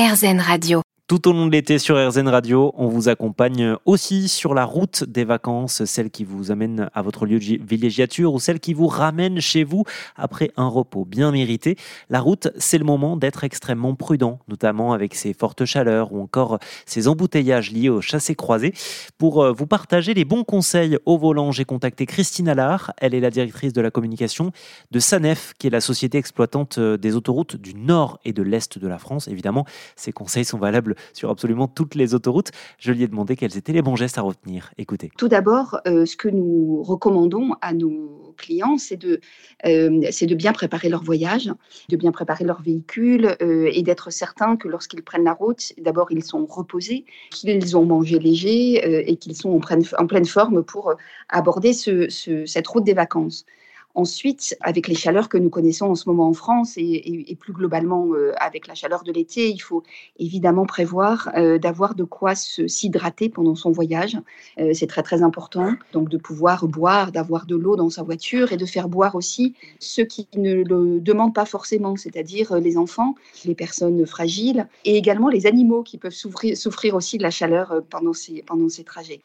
RZN Radio. Tout au long de l'été sur RZN Radio, on vous accompagne aussi sur la route des vacances, celle qui vous amène à votre lieu de villégiature ou celle qui vous ramène chez vous après un repos bien mérité. La route, c'est le moment d'être extrêmement prudent, notamment avec ces fortes chaleurs ou encore ces embouteillages liés au chassé-croisé. Pour euh, vous partager les bons conseils au volant, j'ai contacté Christine Allard. Elle est la directrice de la communication de SANEF, qui est la société exploitante euh, des autoroutes du nord et de l'est de la France. Évidemment, ces conseils sont valables sur absolument toutes les autoroutes. Je lui ai demandé quels étaient les bons gestes à retenir. Écoutez. Tout d'abord, euh, ce que nous recommandons à nos clients, c'est de, euh, de bien préparer leur voyage, de bien préparer leur véhicule euh, et d'être certain que lorsqu'ils prennent la route, d'abord ils sont reposés, qu'ils ont mangé léger et qu'ils sont en pleine, en pleine forme pour aborder ce, cette route des vacances. Ensuite, avec les chaleurs que nous connaissons en ce moment en France et, plus globalement euh, avec la chaleur de l'été, il faut évidemment prévoir euh, d'avoir de quoi s'hydrater pendant son voyage. Euh, c'est très très important. Donc de pouvoir boire, d'avoir de l'eau dans sa voiture et de faire boire aussi ceux qui ne le demandent pas forcément, c'est-à-dire les enfants, les personnes fragiles et également les animaux qui peuvent souffrir, souffrir aussi de la chaleur pendant ces, pendant ces trajets.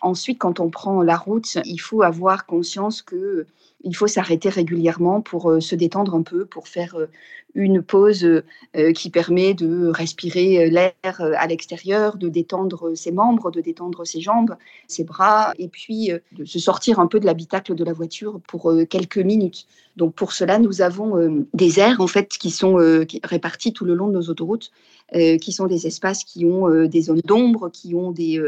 Ensuite, quand on prend la route, il faut avoir conscience que il faut s'arrêter régulièrement pour euh, se détendre un peu, pour faire euh, une pause euh, qui permet de respirer l'air à l'extérieur, de détendre ses membres, de détendre ses jambes, ses bras, et puis de se sortir un peu de l'habitacle de la voiture pour quelques minutes. Donc pour cela, nous avons des aires en fait qui sont répartis tout le long de nos autoroutes, qui sont des espaces qui ont des zones d'ombre, qui ont des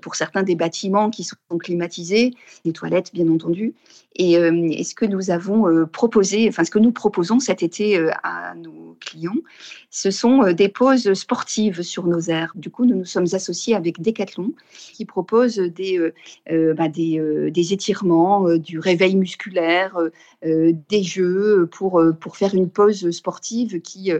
pour certains des bâtiments qui sont climatisés, des toilettes bien entendu. Et, euh, ce que nous avons euh, proposé, enfin ce que nous proposons cet été euh, à nos clients, ce sont des pauses sportives sur nos aires. Du coup, nous nous sommes associés avec Decathlon qui propose des, bah, des, des, étirements, du réveil musculaire, des jeux pour, faire une pause sportive qui,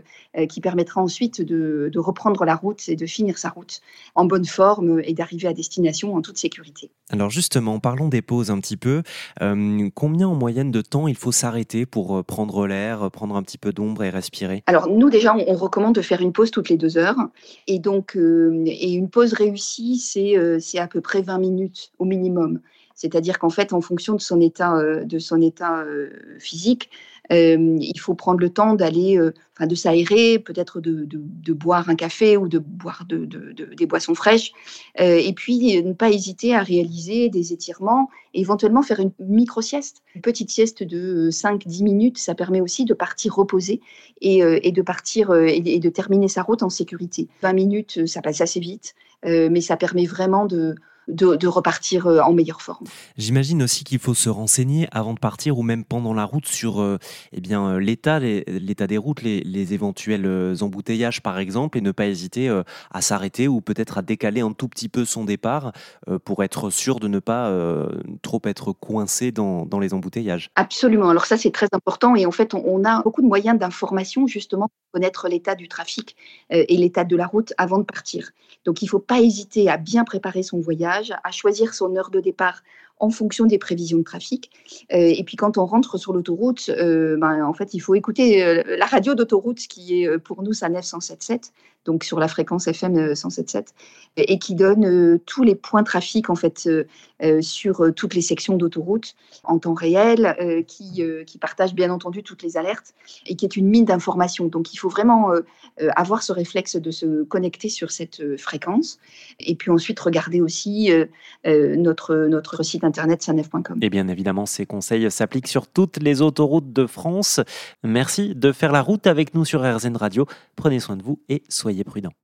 permettra ensuite de, reprendre la route et de finir sa route en bonne forme et d'arriver à destination en toute sécurité. Alors justement, parlons des pauses un petit peu. Euh, combien en moyenne de temps il faut s'arrêter pour euh, prendre l'air, prendre un petit peu d'ombre et respirer? Alors nous déjà, on, recommande de faire une pause toutes les deux heures. Et donc, euh, et une pause réussie, c'est c'est à peu près 20 minutes au minimum. C'est-à-dire qu'en fait, en fonction de son état, de son état physique, euh, il faut prendre le temps d'aller, euh, enfin de s'aérer, peut-être de, boire un café ou de boire de, des boissons fraîches, euh, et puis ne pas hésiter à réaliser des étirements, et éventuellement faire une micro-sieste, une petite sieste de 5-10 minutes, ça permet aussi de partir reposer et, de partir et, de terminer sa route en sécurité. 20 minutes, ça passe assez vite, mais ça permet vraiment de de, repartir euh, en meilleure forme. J'imagine aussi qu'il faut se renseigner avant de partir ou même pendant la route sur euh, eh bien euh, l'état, l'état des routes, les, éventuels embouteillages par exemple, et ne pas hésiter à s'arrêter ou peut-être à décaler un tout petit peu son départ pour être sûr de ne pas trop être coincé dans, les embouteillages. Absolument. Alors ça c'est très important et en fait on, a beaucoup de moyens d'information justement pour connaître l'état du trafic et l'état de la route avant de partir. Donc il ne faut pas hésiter à bien préparer son voyage à choisir son heure de départ en fonction des prévisions de trafic. Euh, et puis quand on rentre sur l'autoroute, euh, ben, en fait, il faut écouter euh, la radio d'autoroute qui est pour nous sa 107.7, donc sur la fréquence FM 107.7, et qui donne tous les points trafic en fait sur toutes les sections d'autoroute en temps réel, qui, qui partage bien entendu toutes les alertes et qui est une mine d'informations. Donc il faut vraiment avoir ce réflexe de se connecter sur cette fréquence et puis ensuite regarder aussi notre, notre Et bien évidemment, ces conseils s'appliquent sur toutes les autoroutes de France. Merci de faire la route avec nous sur RZN Radio. Prenez soin de vous et soyez prudents.